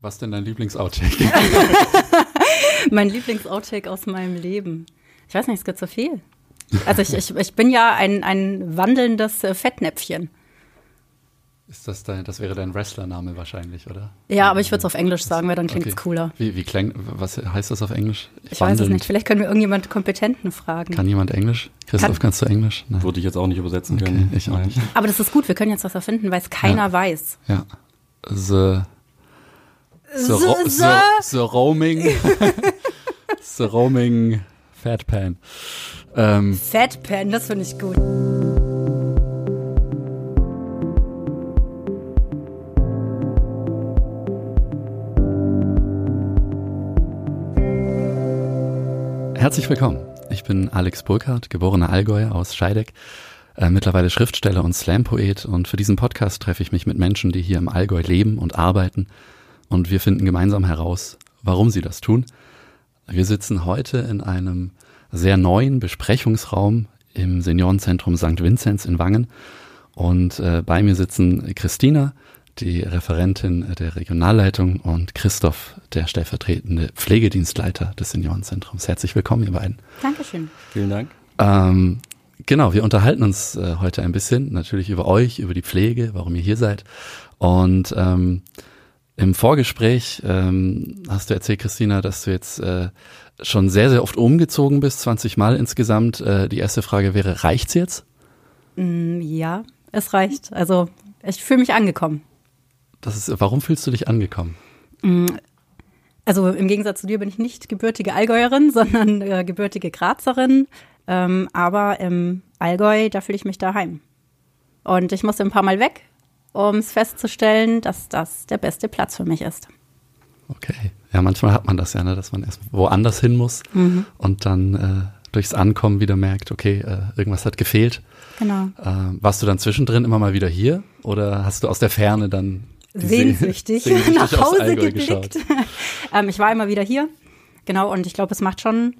Was denn dein Lieblings-Outtake? mein Lieblings-Outtake aus meinem Leben. Ich weiß nicht, es gibt so viel. Also ich, ich, ich bin ja ein, ein wandelndes äh, Fettnäpfchen. Ist das dein, das wäre dein Wrestlername wahrscheinlich, oder? Ja, aber ich würde es auf Englisch sagen, weil dann klingt es Okay. cooler. Wie, wie klang, was heißt das auf Englisch? Ich weiß es nicht. Vielleicht können wir irgendjemand Kompetenten fragen. Kann jemand Englisch? Christoph, Kann- kannst du Englisch? Nein. Würde ich jetzt auch nicht übersetzen Okay, können. ich auch nicht. Aber das ist gut, wir können jetzt was erfinden, weil es keiner Ja. weiß. Ja. The, the, ro the- the roaming, the roaming Fat Pan. Ähm, Fatpan, das finde ich gut. Herzlich willkommen. Ich bin Alex Burkhardt, geborener Allgäuer aus Scheideck, äh, mittlerweile Schriftsteller und Slam-Poet und für diesen Podcast treffe ich mich mit Menschen, die hier im Allgäu leben und arbeiten und wir finden gemeinsam heraus, warum sie das tun. Wir sitzen heute in einem sehr neuen Besprechungsraum im Seniorenzentrum St. Vinzenz in Wangen und äh, bei mir sitzen Christina, die Referentin der Regionalleitung und Christoph, der stellvertretende Pflegedienstleiter des Seniorenzentrums. Herzlich willkommen, ihr beiden. Dankeschön. Vielen Dank. Ähm, genau, wir unterhalten uns äh, heute ein bisschen, natürlich über euch, über die Pflege, warum ihr hier seid. Und ähm, im Vorgespräch ähm, hast du erzählt, Christina, dass du jetzt äh, schon sehr, sehr oft umgezogen bist, 20 Mal insgesamt. Äh, die erste Frage wäre, reicht's jetzt? Mm, Ja, es reicht. Also ich fühle mich angekommen. Das ist, warum fühlst du dich angekommen? Also im Gegensatz zu dir bin ich nicht gebürtige Allgäuerin, sondern äh, gebürtige Grazerin. Ähm, aber im Allgäu, da fühle ich mich daheim. Und ich musste ein paar Mal weg, um es festzustellen, dass das der beste Platz für mich ist. Okay. Ja, manchmal hat man das ja, ne, dass man erst woanders hin muss und dann äh, durchs Ankommen wieder merkt, okay, äh, irgendwas hat gefehlt. Genau. Ähm, warst du dann zwischendrin immer mal wieder hier oder hast du aus der Ferne dann Sehnsüchtig, sehnsüchtig nach Hause geblickt. ähm, ich war immer wieder hier. Genau, und ich glaube, es macht schon,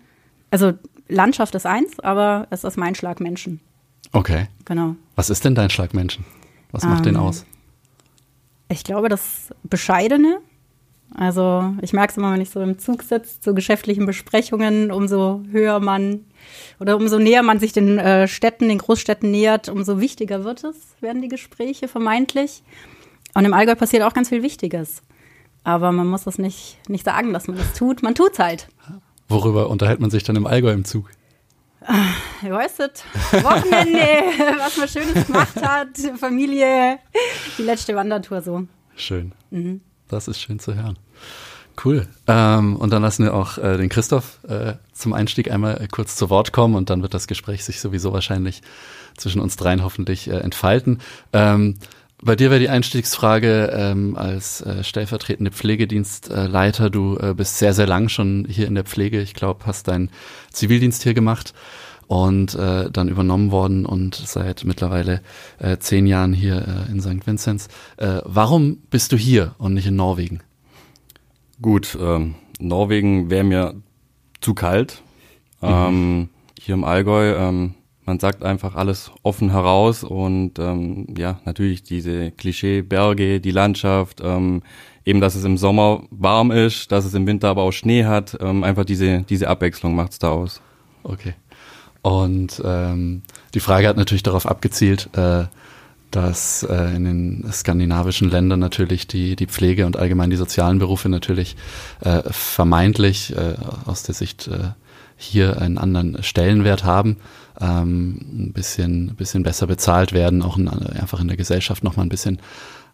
also Landschaft ist eins, aber es ist mein Schlag Menschen. Okay. Genau. Was ist denn dein Schlag Menschen? Was macht den Ähm, aus? Ich glaube, das Bescheidene. Also ich merke es immer, wenn ich so im Zug sitze, zu geschäftlichen Besprechungen, umso höher man oder umso näher man sich den äh, Städten, den Großstädten nähert, umso wichtiger wird es, werden die Gespräche vermeintlich. Und im Allgäu passiert auch ganz viel Wichtiges. Aber man muss es nicht, nicht sagen, dass man das tut. Man tut's halt. Worüber unterhält man sich dann im Allgäu im Zug? Ihr weißt, Wochenende, was man Schönes gemacht hat, Familie, die letzte Wandertour so. Schön. Mhm. Das ist schön zu hören. Cool. Ähm, und dann lassen wir auch äh, den Christoph äh, zum Einstieg einmal äh, kurz zu Wort kommen und dann wird das Gespräch sich sowieso wahrscheinlich zwischen uns dreien hoffentlich äh, entfalten. Ähm, bei dir wäre die Einstiegsfrage ähm, als äh, stellvertretende Pflegedienstleiter. Du äh, bist sehr, sehr lang schon hier in der Pflege. Ich glaube, hast deinen Zivildienst hier gemacht und äh, dann übernommen worden und seit mittlerweile äh, zehn Jahren hier äh, in St. Vinzenz. Äh, warum bist du hier und nicht in Norwegen? Gut, ähm, Norwegen wäre mir zu kalt. Ähm, hier im Allgäu, ähm, man sagt einfach alles offen heraus und ähm, ja, natürlich diese Klischee-Berge, die Landschaft, ähm, eben, dass es im Sommer warm ist, dass es im Winter aber auch Schnee hat, ähm, einfach diese, diese Abwechslung macht's da aus. Okay. Und ähm, die Frage hat natürlich darauf abgezielt, äh, dass äh, in den skandinavischen Ländern natürlich die, die Pflege und allgemein die sozialen Berufe natürlich äh, vermeintlich äh, aus der Sicht äh, hier einen anderen Stellenwert haben, ähm, ein bisschen, bisschen besser bezahlt werden, auch in, einfach in der Gesellschaft nochmal ein bisschen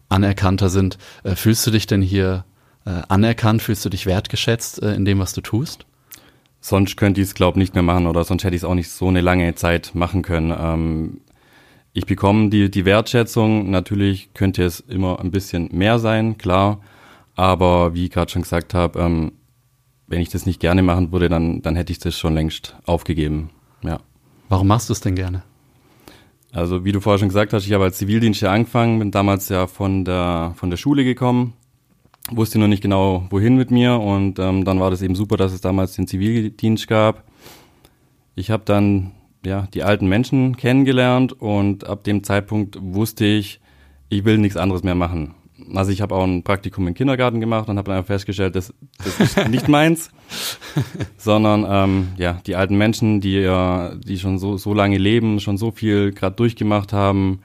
anerkannter sind. Äh, fühlst du dich denn hier äh, anerkannt, fühlst du dich wertgeschätzt äh, in dem, was du tust? Sonst könnte ich es, glaube nicht mehr machen oder sonst hätte ich es auch nicht so eine lange Zeit machen können. Ähm, ich bekomme die, die Wertschätzung. Natürlich könnte es immer ein bisschen mehr sein, klar. Aber wie ich gerade schon gesagt habe, ähm, wenn ich das nicht gerne machen würde, dann, dann hätte ich das schon längst aufgegeben. Ja. Warum machst du es denn gerne? Also wie du vorher schon gesagt hast, ich habe als Zivildienstler angefangen, bin damals ja von der, von der Schule gekommen, wusste noch nicht genau, wohin mit mir und ähm, dann war das eben super, dass es damals den Zivildienst gab. Ich habe dann ja die alten Menschen kennengelernt und ab dem Zeitpunkt wusste ich, ich will nichts anderes mehr machen. Also ich habe auch ein Praktikum im Kindergarten gemacht und habe dann festgestellt, das, das ist nicht meins, sondern ähm, ja die alten Menschen, die ja, die schon so so lange leben, schon so viel gerade durchgemacht haben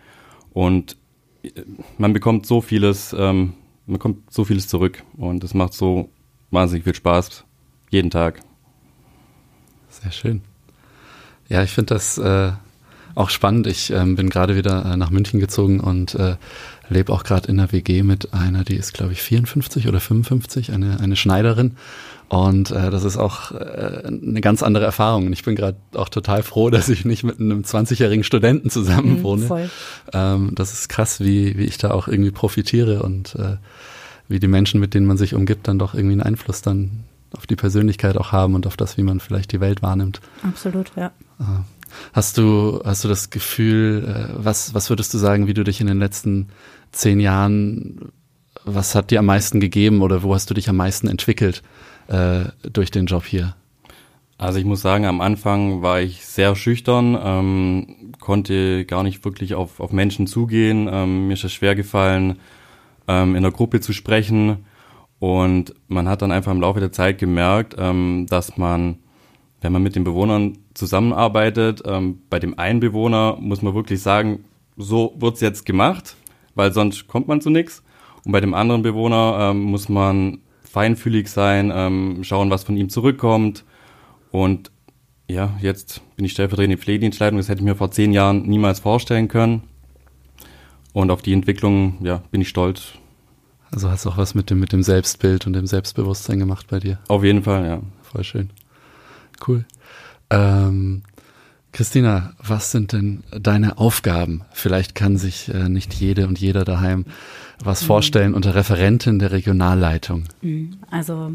und äh, man bekommt so vieles, ähm, man kommt so vieles zurück und es macht so wahnsinnig viel Spaß jeden Tag. Sehr schön. Ja, ich finde das äh, auch spannend. Ich ähm, bin gerade wieder äh, nach München gezogen und äh, lebe auch gerade in der WG mit einer, die ist, glaube ich, 54 oder 55, eine, eine Schneiderin. Und äh, das ist auch äh, eine ganz andere Erfahrung. Und ich bin gerade auch total froh, dass ich nicht mit einem 20-jährigen Studenten zusammen mhm, wohne. Ähm, das ist krass, wie, wie ich da auch irgendwie profitiere und äh, wie die Menschen, mit denen man sich umgibt, dann doch irgendwie einen Einfluss dann auf die Persönlichkeit auch haben und auf das, wie man vielleicht die Welt wahrnimmt. Absolut, ja. Hast du, hast du das Gefühl, äh, was, was würdest du sagen, wie du dich in den letzten zehn Jahren, was hat dir am meisten gegeben oder wo hast du dich am meisten entwickelt äh, durch den Job hier? Also ich muss sagen, am Anfang war ich sehr schüchtern, ähm, konnte gar nicht wirklich auf, auf Menschen zugehen. Ähm, mir ist es schwer gefallen, ähm, in der Gruppe zu sprechen. Und man hat dann einfach im Laufe der Zeit gemerkt, ähm, dass man, wenn man mit den Bewohnern zusammenarbeitet, ähm, bei dem einen Bewohner muss man wirklich sagen, so wird's jetzt gemacht weil sonst kommt man zu nichts. Und bei dem anderen Bewohner ähm, muss man feinfühlig sein, ähm, schauen, was von ihm zurückkommt. Und ja, jetzt bin ich stellvertretende Pflegedienstleitung. Das hätte ich mir vor zehn Jahren niemals vorstellen können. Und auf die Entwicklung, ja, bin ich stolz. Also hast du auch was mit dem, mit dem Selbstbild und dem Selbstbewusstsein gemacht bei dir? Auf jeden Fall, ja. Voll schön. Cool. Ähm, Christina, was sind denn deine Aufgaben? Vielleicht kann sich äh, nicht jede und jeder daheim was mhm. vorstellen unter Referentin der Regionalleitung. Mhm. Also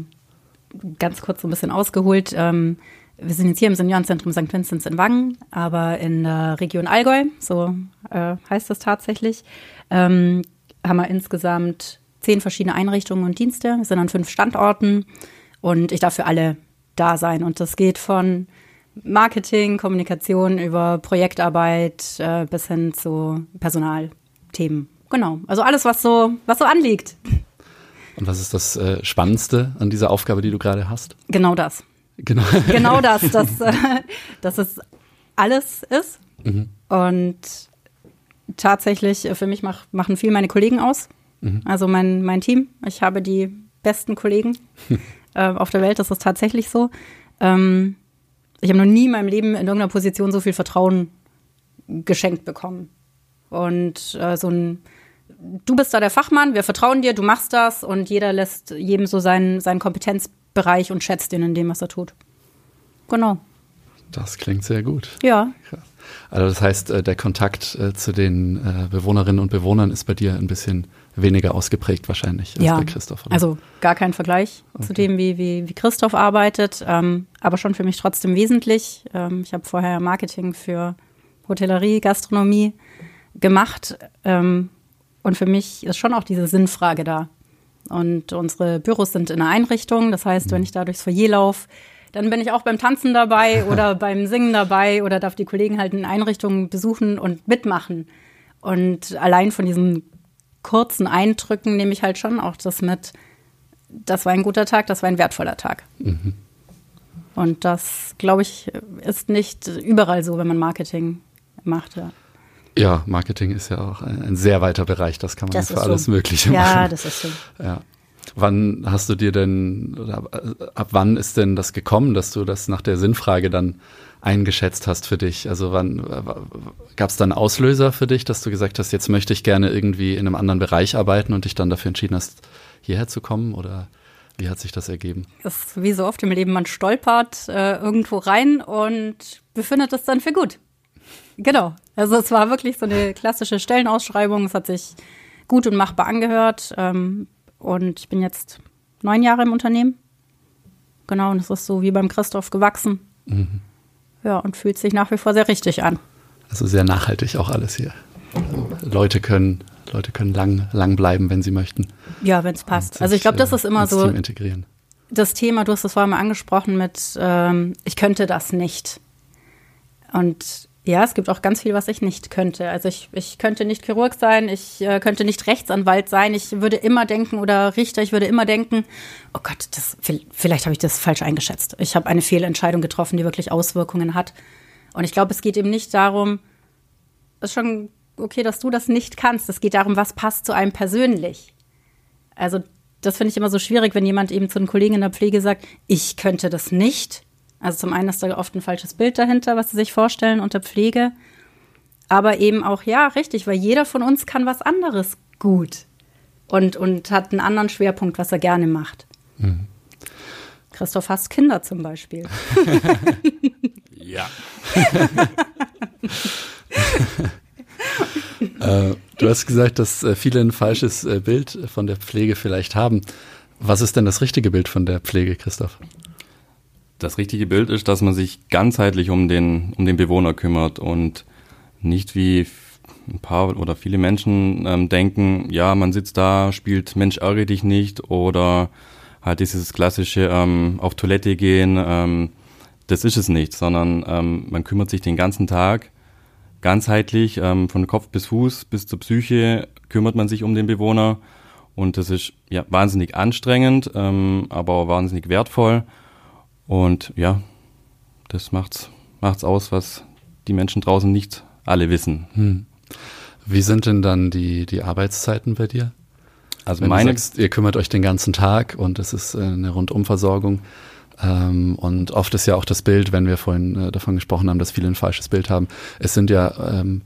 ganz kurz so ein bisschen ausgeholt. Ähm, wir sind jetzt hier im Seniorenzentrum St. Vinzenz in Wangen, aber in der Region Allgäu, so äh, heißt das tatsächlich, ähm, haben wir insgesamt zehn verschiedene Einrichtungen und Dienste. Wir sind an fünf Standorten und ich darf für alle da sein. Und das geht von Marketing, Kommunikation über Projektarbeit äh, bis hin zu Personalthemen. Genau. Also alles, was so, was so anliegt. Und was ist das äh, Spannendste an dieser Aufgabe, die du gerade hast? Genau das. Genau, genau das, dass, äh, dass es alles ist. Mhm. Und tatsächlich, äh, für mich mach, machen viel meine Kollegen aus. Mhm. Also mein, mein Team. Ich habe die besten Kollegen äh, auf der Welt, das ist tatsächlich so. Ähm, ich habe noch nie in meinem Leben in irgendeiner Position so viel Vertrauen geschenkt bekommen. Und äh, so ein, du bist da der Fachmann, wir vertrauen dir, du machst das und jeder lässt jedem so seinen, seinen Kompetenzbereich und schätzt ihn in dem, was er tut. Genau. Das klingt sehr gut. Ja. Also das heißt, äh, der Kontakt äh, zu den äh, Bewohnerinnen und Bewohnern ist bei dir ein bisschen weniger ausgeprägt wahrscheinlich als ja, bei Christoph. Oder? Also gar kein Vergleich okay. zu dem, wie, wie, wie Christoph arbeitet, ähm, aber schon für mich trotzdem wesentlich. Ähm, ich habe vorher Marketing für Hotellerie, Gastronomie gemacht ähm, und für mich ist schon auch diese Sinnfrage da. Und unsere Büros sind in einer Einrichtung, das heißt, wenn mhm. ich da durchs Foyer laufe, dann bin ich auch beim Tanzen dabei oder beim Singen dabei oder darf die Kollegen halt in Einrichtungen besuchen und mitmachen. Und allein von diesen kurzen Eindrücken nehme ich halt schon auch das mit, das war ein guter Tag, das war ein wertvoller Tag. Mhm. Und das, glaube ich, ist nicht überall so, wenn man Marketing macht. Ja. Ja, Marketing ist ja auch ein, ein, sehr weiter Bereich, das kann man das für alles so. Mögliche machen. Ja, das ist so. Ja. Wann hast du dir denn, oder ab wann ist denn das gekommen, dass du das nach der Sinnfrage dann eingeschätzt hast für dich? Also wann gab es dann Auslöser für dich, dass du gesagt hast, jetzt möchte ich gerne irgendwie in einem anderen Bereich arbeiten und dich dann dafür entschieden hast, hierher zu kommen? Oder wie hat sich das ergeben? Das ist wie so oft im Leben, man stolpert äh, irgendwo rein und befindet es dann für gut. Genau. Also es war wirklich so eine klassische Stellenausschreibung. Es hat sich gut und machbar angehört. Ähm, und ich bin jetzt neun Jahre im Unternehmen. Genau, und es ist so wie beim Christoph gewachsen. Mhm. Ja, und fühlt sich nach wie vor sehr richtig an. Also sehr nachhaltig auch alles hier. Leute können, Leute können lang, lang bleiben, wenn sie möchten. Ja, wenn es passt. Also ich glaube, das ist immer so. Team integrieren. Das Thema, du hast es vorhin mal angesprochen mit, ähm, ich könnte das nicht. Und Ja, es gibt auch ganz viel, was ich nicht könnte. Also ich, ich könnte nicht Chirurg sein, ich äh, könnte nicht Rechtsanwalt sein. Ich würde immer denken oder Richter, ich würde immer denken, oh Gott, das, vielleicht habe ich das falsch eingeschätzt. Ich habe eine Fehlentscheidung getroffen, die wirklich Auswirkungen hat. Und ich glaube, es geht eben nicht darum, es ist schon okay, dass du das nicht kannst. Es geht darum, was passt zu einem persönlich. Also das finde ich immer so schwierig, wenn jemand eben zu einem Kollegen in der Pflege sagt, ich könnte das nicht also zum einen ist da oft ein falsches Bild dahinter, was sie sich vorstellen unter Pflege. Aber eben auch, ja, richtig, weil jeder von uns kann was anderes gut und, und hat einen anderen Schwerpunkt, was er gerne macht. Mhm. Christoph hasst Kinder zum Beispiel. ja. äh, du hast gesagt, dass äh, viele ein falsches äh, Bild von der Pflege vielleicht haben. Was ist denn das richtige Bild von der Pflege, Christoph? Das richtige Bild ist, dass man sich ganzheitlich um den, um den Bewohner kümmert und nicht wie ein paar oder viele Menschen ähm, denken, ja, man sitzt da, spielt Mensch ärgere dich nicht oder halt dieses klassische ähm, auf Toilette gehen, ähm, das ist es nicht, sondern ähm, man kümmert sich den ganzen Tag ganzheitlich, ähm, von Kopf bis Fuß bis zur Psyche kümmert man sich um den Bewohner und das ist ja wahnsinnig anstrengend, ähm, aber wahnsinnig wertvoll und ja, das macht's, macht's aus, was die Menschen draußen nicht alle wissen. Hm. Wie sind denn dann die, die Arbeitszeiten bei dir? Also Wenn meine, du sagst, ihr kümmert euch den ganzen Tag und es ist äh, eine Rundumversorgung. Ähm, und oft ist ja auch das Bild, wenn wir vorhin äh, davon gesprochen haben, dass viele ein falsches Bild haben. Es sind ja ähm,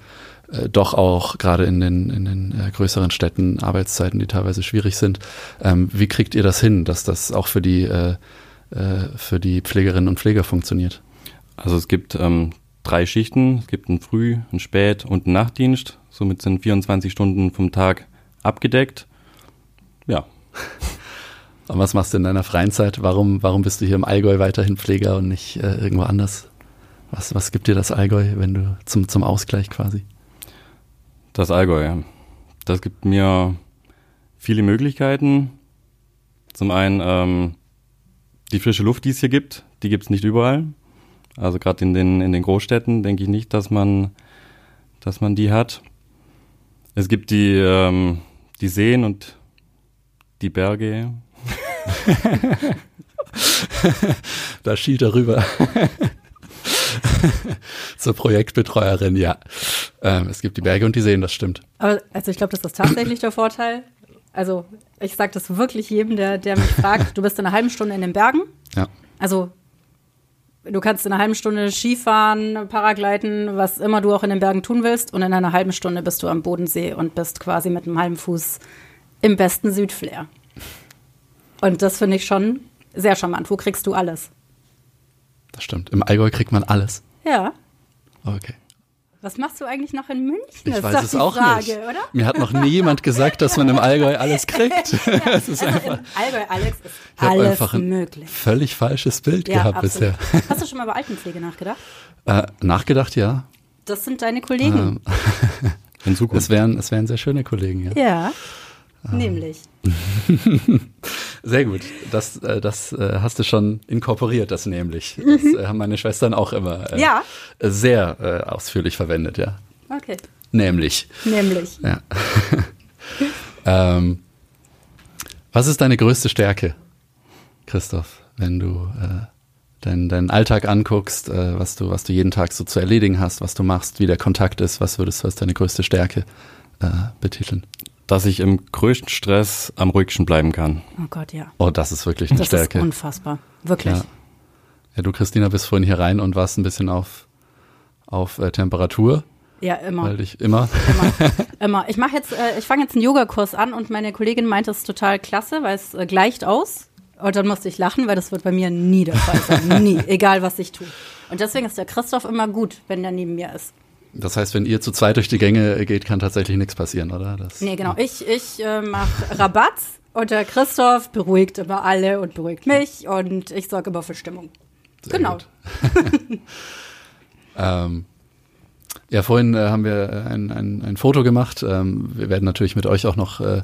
äh, doch auch gerade in den, in den äh, größeren Städten Arbeitszeiten, die teilweise schwierig sind. Ähm, wie kriegt ihr das hin, dass das auch für die äh, für die Pflegerinnen und Pfleger funktioniert? Also es gibt ähm, drei Schichten. Es gibt einen Früh-, einen Spät- und einen Nachtdienst. Somit sind 24 Stunden vom Tag abgedeckt. Ja. Und was machst du in deiner freien Zeit? Warum, warum bist du hier im Allgäu weiterhin Pfleger und nicht äh, irgendwo anders? Was, was gibt dir das Allgäu, wenn du zum, zum Ausgleich quasi? Das Allgäu, ja. Das gibt mir viele Möglichkeiten. Zum einen ähm, die frische Luft, die es hier gibt, die gibt es nicht überall. Also gerade in den, in den Großstädten denke ich nicht, dass man, dass man die hat. Es gibt die, ähm, die Seen und die Berge. da schielt er rüber. Zur Projektbetreuerin, ja. Ähm, es gibt die Berge und die Seen, das stimmt. Aber also ich glaube, das ist tatsächlich der Vorteil. Also ich sage das wirklich jedem, der, der mich fragt, du bist in einer halben Stunde in den Bergen. Ja. Also du kannst in einer halben Stunde Skifahren, Paragleiten, was immer du auch in den Bergen tun willst. Und in einer halben Stunde bist du am Bodensee und bist quasi mit einem halben Fuß im besten Südflair. Und das finde ich schon sehr charmant. Wo kriegst du alles? Das stimmt. Im Allgäu kriegt man alles. Ja. Okay. Was machst du eigentlich noch in München? Ich ist weiß es auch Frage, nicht. Oder? Mir hat noch nie jemand gesagt, dass man im Allgäu alles kriegt. es ist also einfach, Allgäu, Alex, ist ich alles einfach ein möglich. Völlig falsches Bild ja, gehabt absolut. bisher. Hast du schon mal über Altenpflege nachgedacht? Äh, nachgedacht, ja. Das sind deine Kollegen. Ähm, in Zukunft. Es wären, es wären sehr schöne Kollegen, ja. Ja. Ah. Nämlich. Sehr gut. Das, äh, das äh, hast du schon inkorporiert, das nämlich. Das mhm. äh, haben meine Schwestern auch immer ja. sehr ausführlich verwendet, ja. Okay. Nämlich. Nämlich. Ja. ähm, was ist deine größte Stärke, Christoph, wenn du äh, deinen, deinen Alltag anguckst, äh, was, du, was du jeden Tag so zu erledigen hast, was du machst, wie der Kontakt ist, was würdest du als deine größte Stärke äh, betiteln? Dass ich im größten Stress am ruhigsten bleiben kann. Oh Gott, ja. Oh, das ist wirklich eine das Stärke. Das ist unfassbar. Wirklich. Ja. ja. du, Christina, bist vorhin hier rein und warst ein bisschen auf, auf äh, Temperatur. Ja, immer. Weil ich immer. Immer. immer. Ich mache jetzt, äh, ich fange jetzt einen Yogakurs an und meine Kollegin meinte, es ist total klasse, weil es äh, gleicht aus. Und dann musste ich lachen, weil das wird bei mir nie der Fall sein. nie. Egal, was ich tue. Und deswegen ist der Christoph immer gut, wenn der neben mir ist. Das heißt, wenn ihr zu zweit durch die Gänge geht, kann tatsächlich nichts passieren, oder? Das, nee, genau. Ich, ich äh, mache Rabatt und der Christoph beruhigt immer alle und beruhigt mich und ich sorge immer für Stimmung. Sehr genau. ähm, Ja, vorhin äh, haben wir äh, ein, ein, ein Foto gemacht. Ähm, wir werden natürlich mit euch auch noch äh,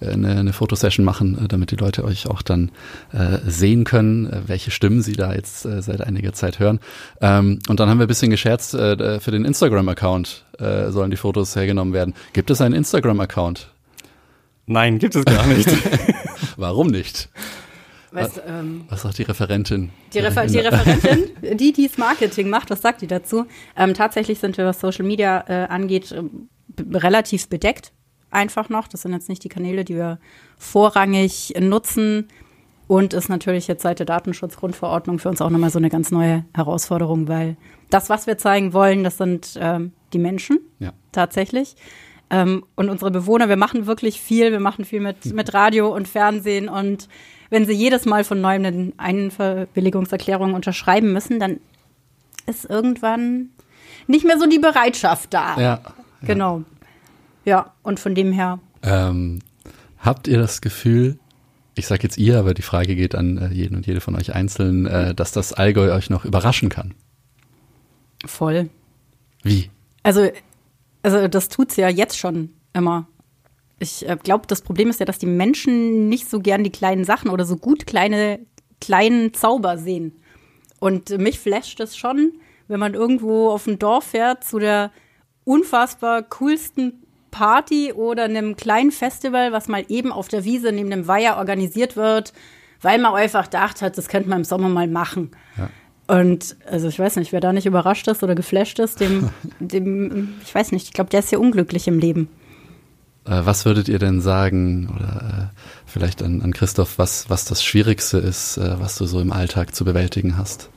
eine, eine Fotosession machen, äh, damit die Leute euch auch dann äh, sehen können, äh, welche Stimmen sie da jetzt äh, seit einiger Zeit hören. Ähm, und dann haben wir ein bisschen gescherzt, äh, für den Instagram-Account äh, sollen die Fotos hergenommen werden. Gibt es einen Instagram-Account? Nein, gibt es gar nicht. Warum nicht? Weißt, ähm, was sagt die Referentin? Die, Refer die Referentin, die dies Marketing macht, was sagt die dazu? Ähm, tatsächlich sind wir, was Social Media äh, angeht, äh, relativ bedeckt. Einfach noch. Das sind jetzt nicht die Kanäle, die wir vorrangig nutzen. Und ist natürlich jetzt seit der Datenschutzgrundverordnung für uns auch nochmal so eine ganz neue Herausforderung, weil das, was wir zeigen wollen, das sind ähm, die Menschen ja. tatsächlich. Ähm, und unsere Bewohner, wir machen wirklich viel. Wir machen viel mit, mit Radio und Fernsehen und wenn sie jedes Mal von neuem eine Einverbilligungserklärung unterschreiben müssen, dann ist irgendwann nicht mehr so die Bereitschaft da. Ja. Genau. Ja, und von dem her. Ähm, habt ihr das Gefühl, ich sage jetzt ihr, aber die Frage geht an äh, jeden und jede von euch einzeln, äh, dass das Allgäu euch noch überraschen kann? Voll. Wie? Also, also das tut's ja jetzt schon immer ich äh, glaube, das Problem ist ja, dass die Menschen nicht so gern die kleinen Sachen oder so gut kleine, kleinen Zauber sehen. Und mich flasht es schon, wenn man irgendwo auf ein Dorf fährt zu der unfassbar coolsten Party oder einem kleinen Festival, was mal eben auf der Wiese neben dem Weiher organisiert wird, weil man einfach gedacht hat, das könnte man im Sommer mal machen. Ja. Und also ich weiß nicht, wer da nicht überrascht ist oder geflasht ist, dem, dem ich weiß nicht, ich glaube, der ist ja unglücklich im Leben. Äh, was würdet ihr denn sagen, oder äh, vielleicht an, an Christoph, was, was das Schwierigste ist, äh, was du so im Alltag zu bewältigen hast?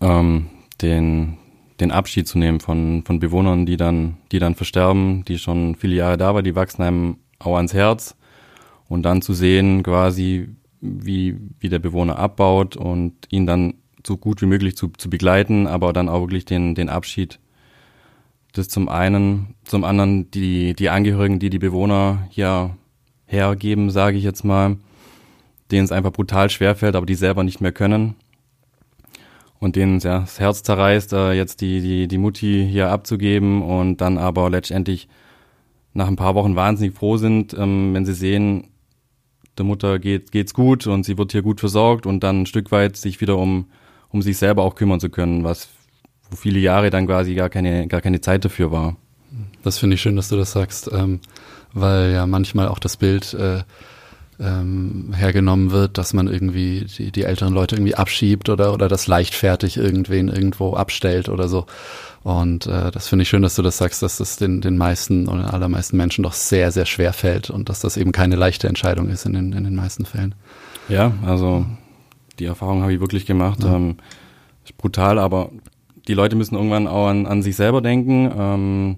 Ähm, den, den Abschied zu nehmen von, von Bewohnern, die dann, die dann versterben, die schon viele Jahre da waren, die wachsen einem auch ans Herz. Und dann zu sehen, quasi, wie, wie der Bewohner abbaut und ihn dann so gut wie möglich zu, zu begleiten, aber dann auch wirklich den, den Abschied das zum einen, zum anderen die, die Angehörigen, die die Bewohner hier hergeben, sage ich jetzt mal, denen es einfach brutal schwerfällt, aber die selber nicht mehr können. Und denen ja, das Herz zerreißt, äh, jetzt die, die, die Mutti hier abzugeben und dann aber letztendlich nach ein paar Wochen wahnsinnig froh sind, ähm, wenn sie sehen, der Mutter geht, geht's gut und sie wird hier gut versorgt und dann ein Stück weit sich wieder um, um sich selber auch kümmern zu können, was wo viele Jahre dann quasi gar keine, gar keine Zeit dafür war. Das finde ich schön, dass du das sagst, ähm, weil ja manchmal auch das Bild äh, ähm, hergenommen wird, dass man irgendwie die, die älteren Leute irgendwie abschiebt oder, oder das leichtfertig irgendwen irgendwo abstellt oder so. Und äh, das finde ich schön, dass du das sagst, dass das den, den meisten oder den allermeisten Menschen doch sehr, sehr schwer fällt und dass das eben keine leichte Entscheidung ist in den, in den meisten Fällen. Ja, also die Erfahrung habe ich wirklich gemacht. Ja. Ähm, ist brutal, aber die Leute müssen irgendwann auch an, an sich selber denken. Ähm,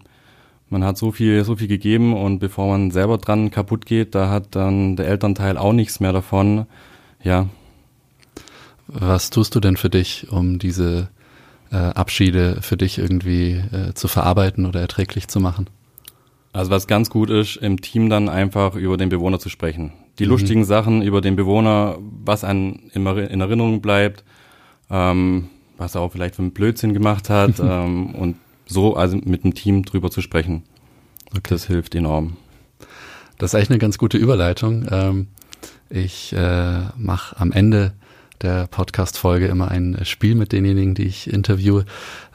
man hat so viel, so viel gegeben und bevor man selber dran kaputt geht, da hat dann der Elternteil auch nichts mehr davon. Ja. Was tust du denn für dich, um diese äh, Abschiede für dich irgendwie äh, zu verarbeiten oder erträglich zu machen? Also was ganz gut ist, im Team dann einfach über den Bewohner zu sprechen. Die mhm. lustigen Sachen über den Bewohner, was an in Erinnerung bleibt. Ähm, was er auch vielleicht für einen Blödsinn gemacht hat ähm, und so also mit dem Team drüber zu sprechen. Okay. Das hilft enorm. Das ist eigentlich eine ganz gute Überleitung. Ähm, ich äh, mache am Ende der Podcast-Folge immer ein Spiel mit denjenigen, die ich interviewe.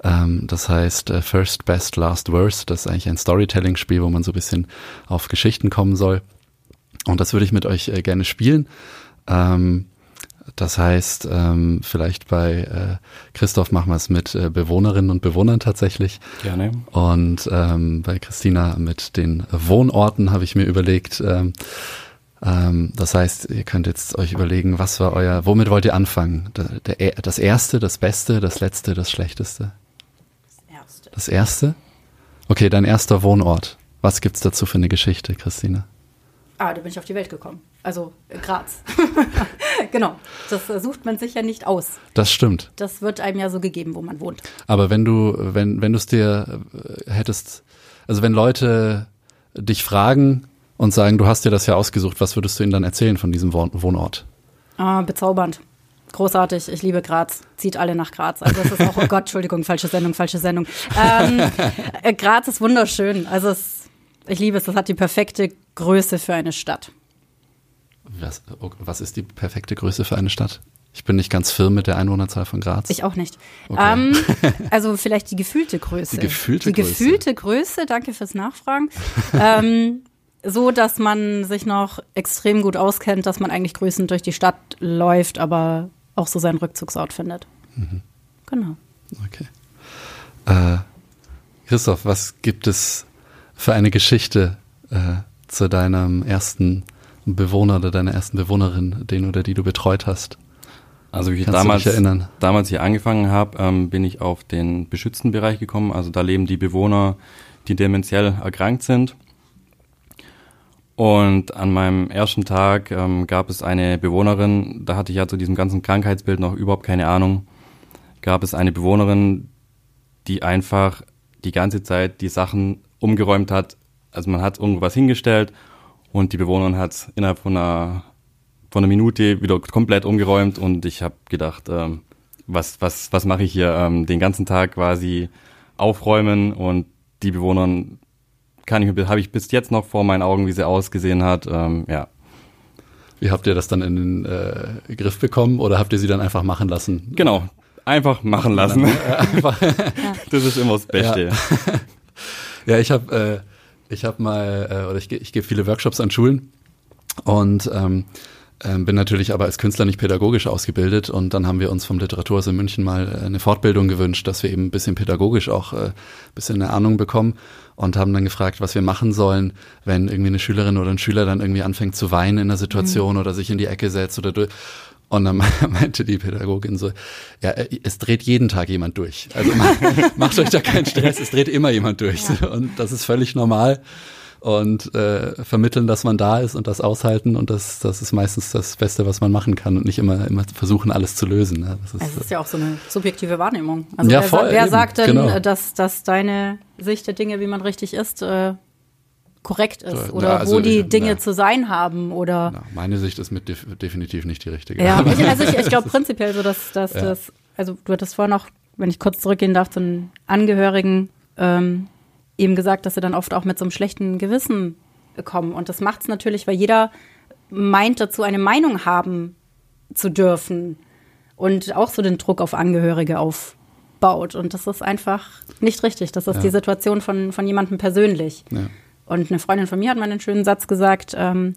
Ähm, das heißt äh, First, Best, Last, Worst. Das ist eigentlich ein Storytelling-Spiel, wo man so ein bisschen auf Geschichten kommen soll. Und das würde ich mit euch äh, gerne spielen. Ähm, das heißt, ähm, vielleicht bei äh, Christoph machen wir es mit äh, Bewohnerinnen und Bewohnern tatsächlich. Gerne. Und ähm, bei Christina mit den Wohnorten habe ich mir überlegt. Ähm, ähm, das heißt, ihr könnt jetzt euch überlegen, was war euer, womit wollt ihr anfangen? Der, der, das erste, das Beste, das letzte, das Schlechteste? Das erste. Das erste? Okay, dein erster Wohnort. Was gibt's dazu für eine Geschichte, Christina? Ah, da bin ich auf die Welt gekommen. Also äh, Graz. genau. Das äh, sucht man sich ja nicht aus. Das stimmt. Das wird einem ja so gegeben, wo man wohnt. Aber wenn du, wenn, wenn du es dir äh, hättest, also wenn Leute dich fragen und sagen, du hast dir das ja ausgesucht, was würdest du ihnen dann erzählen von diesem Wohnort? Ah, bezaubernd. Großartig, ich liebe Graz. Zieht alle nach Graz. Also es ist auch, oh Gott, Entschuldigung, falsche Sendung, falsche Sendung. Ähm, äh, Graz ist wunderschön. Also es, ich liebe es, das hat die perfekte Größe für eine Stadt. Was, oh, was ist die perfekte Größe für eine Stadt? Ich bin nicht ganz firm mit der Einwohnerzahl von Graz. Ich auch nicht. Okay. Ähm, also vielleicht die gefühlte Größe. Die gefühlte die Größe. Die gefühlte Größe, danke fürs Nachfragen. ähm, so, dass man sich noch extrem gut auskennt, dass man eigentlich grüßend durch die Stadt läuft, aber auch so seinen Rückzugsort findet. Mhm. Genau. Okay. Äh, Christoph, was gibt es für eine Geschichte äh, zu deinem ersten Bewohner oder deiner ersten Bewohnerin, den oder die du betreut hast? Also wie ich damals, damals hier angefangen habe, ähm, bin ich auf den beschützten Bereich gekommen. Also da leben die Bewohner, die dementiell erkrankt sind. Und an meinem ersten Tag ähm, gab es eine Bewohnerin, da hatte ich ja zu diesem ganzen Krankheitsbild noch überhaupt keine Ahnung, gab es eine Bewohnerin, die einfach die ganze Zeit die Sachen umgeräumt hat. Also man hat irgendwo was hingestellt und die Bewohnerin hat innerhalb von einer, von einer Minute wieder komplett umgeräumt und ich habe gedacht, ähm, was, was, was mache ich hier ähm, den ganzen Tag quasi aufräumen und die Bewohnerin kann ich, habe ich bis jetzt noch vor meinen Augen, wie sie ausgesehen hat. Ähm, ja. Wie habt ihr das dann in den äh, Griff bekommen oder habt ihr sie dann einfach machen lassen? Genau, einfach machen lassen. das ist immer das Beste. Ja, ja ich habe äh, ich habe mal äh, oder ich, ich gebe viele Workshops an Schulen und ähm, ähm, bin natürlich aber als Künstler nicht pädagogisch ausgebildet und dann haben wir uns vom Literaturhaus in München mal äh, eine Fortbildung gewünscht, dass wir eben ein bisschen pädagogisch auch äh, ein bisschen eine Ahnung bekommen und haben dann gefragt, was wir machen sollen, wenn irgendwie eine Schülerin oder ein Schüler dann irgendwie anfängt zu weinen in der Situation mhm. oder sich in die Ecke setzt oder durch. Und dann meinte die Pädagogin so, ja, äh, es dreht jeden Tag jemand durch. Also macht euch da keinen Stress, es dreht immer jemand durch. Ja. Und das ist völlig normal und äh, vermitteln, dass man da ist und das aushalten und das, das ist meistens das Beste, was man machen kann und nicht immer, immer versuchen, alles zu lösen. Ne? Das ist, also das ist ja auch so eine subjektive Wahrnehmung. Also ja, wer, voll, wer sagt denn, genau. dass, dass deine Sicht der Dinge, wie man richtig ist, äh, korrekt ist oder ja, also wo die ich, Dinge na, zu sein haben oder na, meine Sicht ist mit def definitiv nicht die richtige. Ja, ich, also ich, ich glaube prinzipiell so, dass, dass ja. das, also du hattest vorhin noch, wenn ich kurz zurückgehen darf, zu den Angehörigen ähm, eben gesagt, dass sie dann oft auch mit so einem schlechten Gewissen kommen. Und das macht es natürlich, weil jeder meint dazu, eine Meinung haben zu dürfen und auch so den Druck auf Angehörige aufbaut. Und das ist einfach nicht richtig. Das ist ja. die Situation von, von jemandem persönlich. Ja. Und eine Freundin von mir hat mal einen schönen Satz gesagt, ähm,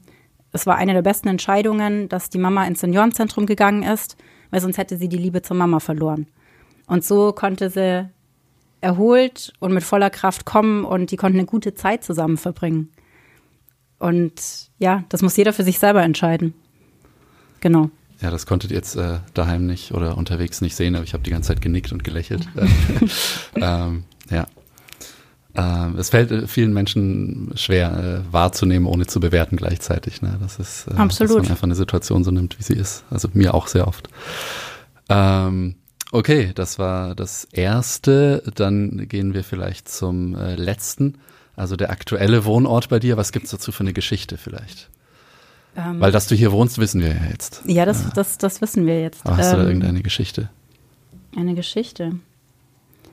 es war eine der besten Entscheidungen, dass die Mama ins Seniorenzentrum gegangen ist, weil sonst hätte sie die Liebe zur Mama verloren. Und so konnte sie erholt und mit voller Kraft kommen und die konnten eine gute Zeit zusammen verbringen. Und ja, das muss jeder für sich selber entscheiden. Genau. Ja, das konntet ihr jetzt äh, daheim nicht oder unterwegs nicht sehen, aber ich habe die ganze Zeit genickt und gelächelt. ähm, ja. Ähm, es fällt äh, vielen Menschen schwer äh, wahrzunehmen, ohne zu bewerten gleichzeitig. Ne? Das ist, äh, Absolut. dass man einfach eine Situation so nimmt, wie sie ist. Also mir auch sehr oft. Ähm, Okay, das war das erste. Dann gehen wir vielleicht zum äh, letzten. Also der aktuelle Wohnort bei dir. Was gibt's dazu für eine Geschichte vielleicht? Ähm, Weil dass du hier wohnst, wissen wir ja jetzt. Ja, das, ja. das, das wissen wir jetzt. Aber hast ähm, du da ähm, irgendeine Geschichte? Eine Geschichte.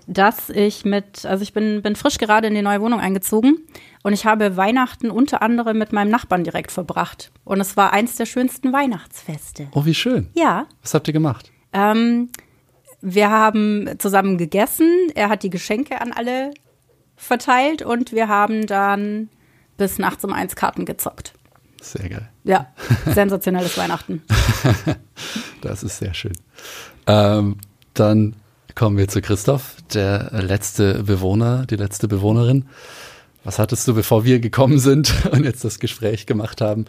Dass ich mit, also ich bin, bin frisch gerade in die neue Wohnung eingezogen und ich habe Weihnachten unter anderem mit meinem Nachbarn direkt verbracht. Und es war eins der schönsten Weihnachtsfeste. Oh, wie schön. Ja. Was habt ihr gemacht? Ähm, wir haben zusammen gegessen. Er hat die Geschenke an alle verteilt und wir haben dann bis nachts um eins Karten gezockt. Sehr geil. Ja, sensationelles Weihnachten. Das ist sehr schön. Ähm, dann kommen wir zu Christoph, der letzte Bewohner, die letzte Bewohnerin. Was hattest du, bevor wir gekommen sind und jetzt das Gespräch gemacht haben?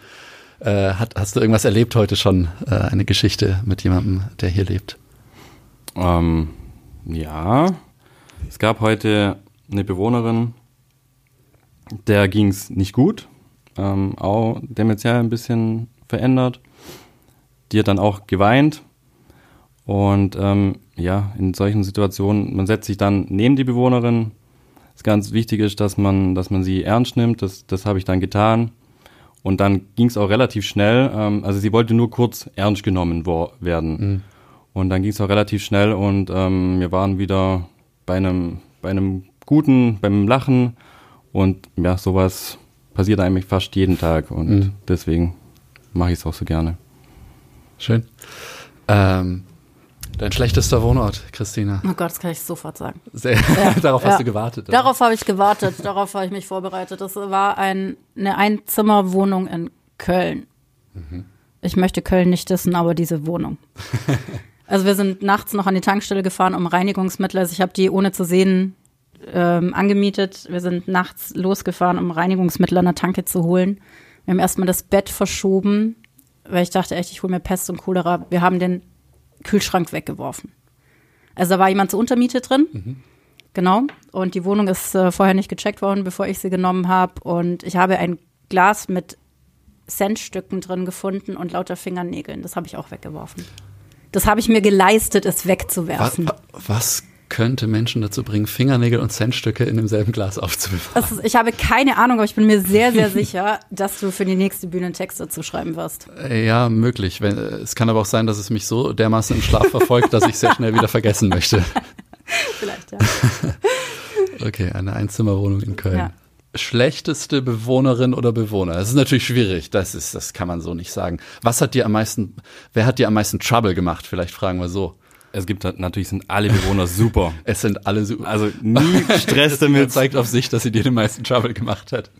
Äh, hat, hast du irgendwas erlebt heute schon? Äh, eine Geschichte mit jemandem, der hier lebt? Ähm, ja, es gab heute eine Bewohnerin, der ging es nicht gut, ähm, auch dementiell ein bisschen verändert. Die hat dann auch geweint. Und ähm, ja, in solchen Situationen, man setzt sich dann neben die Bewohnerin. Das ganz wichtig ist, dass man, dass man sie ernst nimmt. Das, das habe ich dann getan. Und dann ging es auch relativ schnell. Ähm, also sie wollte nur kurz ernst genommen werden. Mhm. Und dann ging es auch relativ schnell und ähm, wir waren wieder bei einem, bei einem guten, beim Lachen und ja, sowas passiert eigentlich fast jeden Tag und mhm. deswegen mache ich es auch so gerne. Schön. Ähm, dein schlechtester Wohnort, Christina? Oh Gott, das kann ich sofort sagen. Sehr, ja. Darauf hast ja. du gewartet. Oder? Darauf habe ich gewartet, darauf habe ich mich vorbereitet. Das war ein, eine Einzimmerwohnung in Köln. Mhm. Ich möchte Köln nicht wissen, aber diese Wohnung. also wir sind nachts noch an die Tankstelle gefahren, um Reinigungsmittel. Also ich habe die ohne zu sehen ähm, angemietet. Wir sind nachts losgefahren, um Reinigungsmittel an der Tanke zu holen. Wir haben erstmal das Bett verschoben, weil ich dachte echt, ich hole mir Pest und Cholera. Wir haben den Kühlschrank weggeworfen. Also da war jemand zur Untermiete drin. Mhm. Genau. Und die Wohnung ist äh, vorher nicht gecheckt worden, bevor ich sie genommen habe. Und ich habe ein Glas mit Centstücken drin gefunden und lauter Fingernägeln. Das habe ich auch weggeworfen. Das habe ich mir geleistet, es wegzuwerfen. Was, was könnte Menschen dazu bringen, Fingernägel und Centstücke in demselben Glas aufzubewahren? Ist, ich habe keine Ahnung, aber ich bin mir sehr, sehr sicher, dass du für die nächste Bühne einen Text dazu schreiben wirst. Äh, ja, möglich. Wenn, es kann aber auch sein, dass es mich so dermaßen im Schlaf verfolgt, dass ich sehr schnell wieder vergessen möchte. Vielleicht, ja. okay, eine Einzimmerwohnung in Köln. Ja. Schlechteste Bewohnerin oder Bewohner? Das ist natürlich schwierig. Das ist, das kann man so nicht sagen. Was hat dir am meisten, wer hat dir am meisten Trouble gemacht? Vielleicht fragen wir so es gibt natürlich sind alle Bewohner super. es sind alle super. Also nie Stress damit. zeigt auf sich, dass sie dir den meisten Trouble gemacht hat.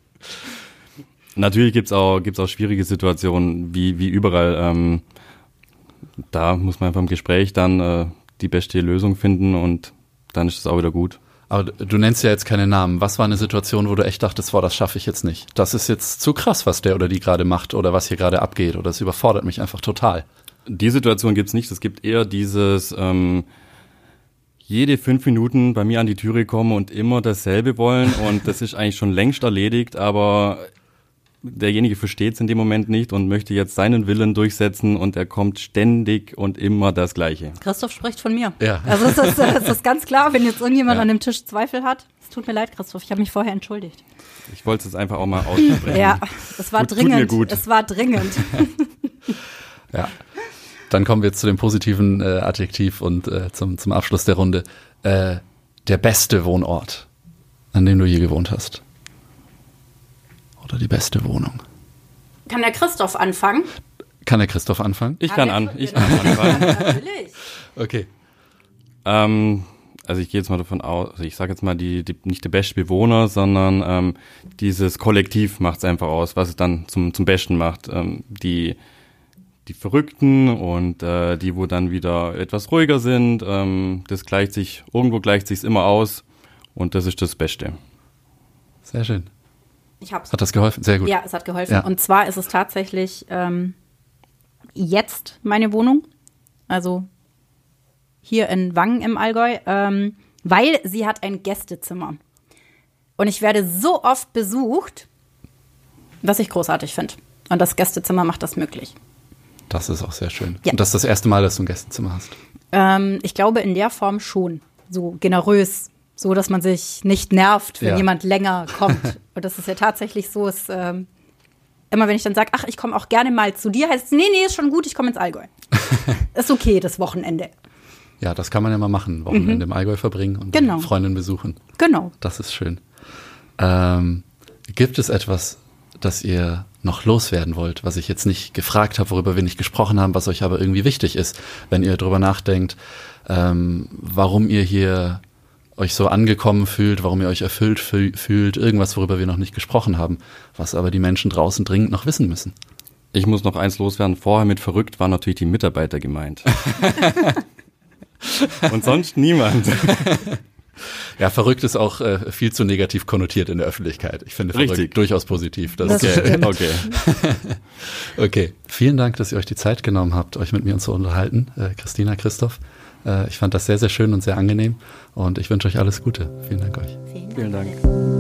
Natürlich gibt's auch, gibt's auch schwierige Situationen, wie, wie überall. Ähm, da muss man einfach im Gespräch dann äh, die beste Lösung finden und dann ist es auch wieder gut. Aber du nennst ja jetzt keine Namen. Was war eine Situation, wo du echt dachtest, boah, das schaffe ich jetzt nicht? Das ist jetzt zu krass, was der oder die gerade macht oder was hier gerade abgeht oder es überfordert mich einfach total. Die Situation gibt's nicht. Es gibt eher dieses ähm, jede fünf Minuten bei mir an die Türe kommen und immer dasselbe wollen. Und das ist eigentlich schon längst erledigt, aber derjenige versteht es in dem Moment nicht und möchte jetzt seinen Willen durchsetzen und er kommt ständig und immer das Gleiche. Christoph spricht von mir. Ja. Also es ist, es ist ganz klar, wenn jetzt irgendjemand ja. an dem Tisch Zweifel hat. Es tut mir leid, Christoph, ich habe mich vorher entschuldigt. Ich wollte es einfach auch mal aussprechen. Ja, es war gut, dringend. Gut. Es war dringend. ja. Dann kommen wir jetzt zu dem positiven äh, Adjektiv und äh, zum, zum Abschluss der Runde. Äh, der beste Wohnort, an dem du je gewohnt hast. Oder die beste Wohnung. Kann der Christoph anfangen? Kann der Christoph anfangen? Ich kann an. Ich kann anfangen. Natürlich. Okay. Ähm, also ich gehe jetzt mal davon aus, also ich sage jetzt mal die, die nicht der beste Bewohner, sondern ähm, dieses Kollektiv macht es einfach aus, was es dann zum zum Besten macht. Ähm, die die Verrückten und äh, die, wo dann wieder etwas ruhiger sind. Ähm, das gleicht sich, irgendwo gleicht sich immer aus und das ist das Beste. Sehr schön. Ich hab's. Hat das geholfen? Sehr gut. Ja, es hat geholfen. Ja. Und zwar ist es tatsächlich ähm, jetzt meine Wohnung, also hier in Wangen im Allgäu, ähm, weil sie hat ein Gästezimmer. Und ich werde so oft besucht, was ich großartig finde. Und das Gästezimmer macht das möglich. Das ist auch sehr schön. Ja. Und das ist das erste Mal, dass du ein Gästezimmer hast? Ähm, ich glaube, in der Form schon. So generös. So, dass man sich nicht nervt, wenn ja. jemand länger kommt. Und das ist ja tatsächlich so. Ist, ähm, immer wenn ich dann sage, ach, ich komme auch gerne mal zu dir, heißt es, nee, nee, ist schon gut, ich komme ins Allgäu. ist okay, das Wochenende. Ja, das kann man ja mal machen. Wochenende mhm. im Allgäu verbringen und genau. Freundin besuchen. Genau. Das ist schön. Ähm, gibt es etwas, das ihr noch loswerden wollt, was ich jetzt nicht gefragt habe, worüber wir nicht gesprochen haben, was euch aber irgendwie wichtig ist, wenn ihr darüber nachdenkt, ähm, warum ihr hier euch so angekommen fühlt, warum ihr euch erfüllt fühlt, irgendwas, worüber wir noch nicht gesprochen haben, was aber die Menschen draußen dringend noch wissen müssen. Ich muss noch eins loswerden. Vorher mit verrückt waren natürlich die Mitarbeiter gemeint. Und sonst niemand. Ja, verrückt ist auch äh, viel zu negativ konnotiert in der Öffentlichkeit. Ich finde Richtig. verrückt durchaus positiv. Das, das okay. okay. okay. Vielen Dank, dass ihr euch die Zeit genommen habt, euch mit mir zu unterhalten. Äh, Christina, Christoph. Äh, ich fand das sehr, sehr schön und sehr angenehm und ich wünsche euch alles Gute. Vielen Dank euch. Vielen Dank. Vielen Dank.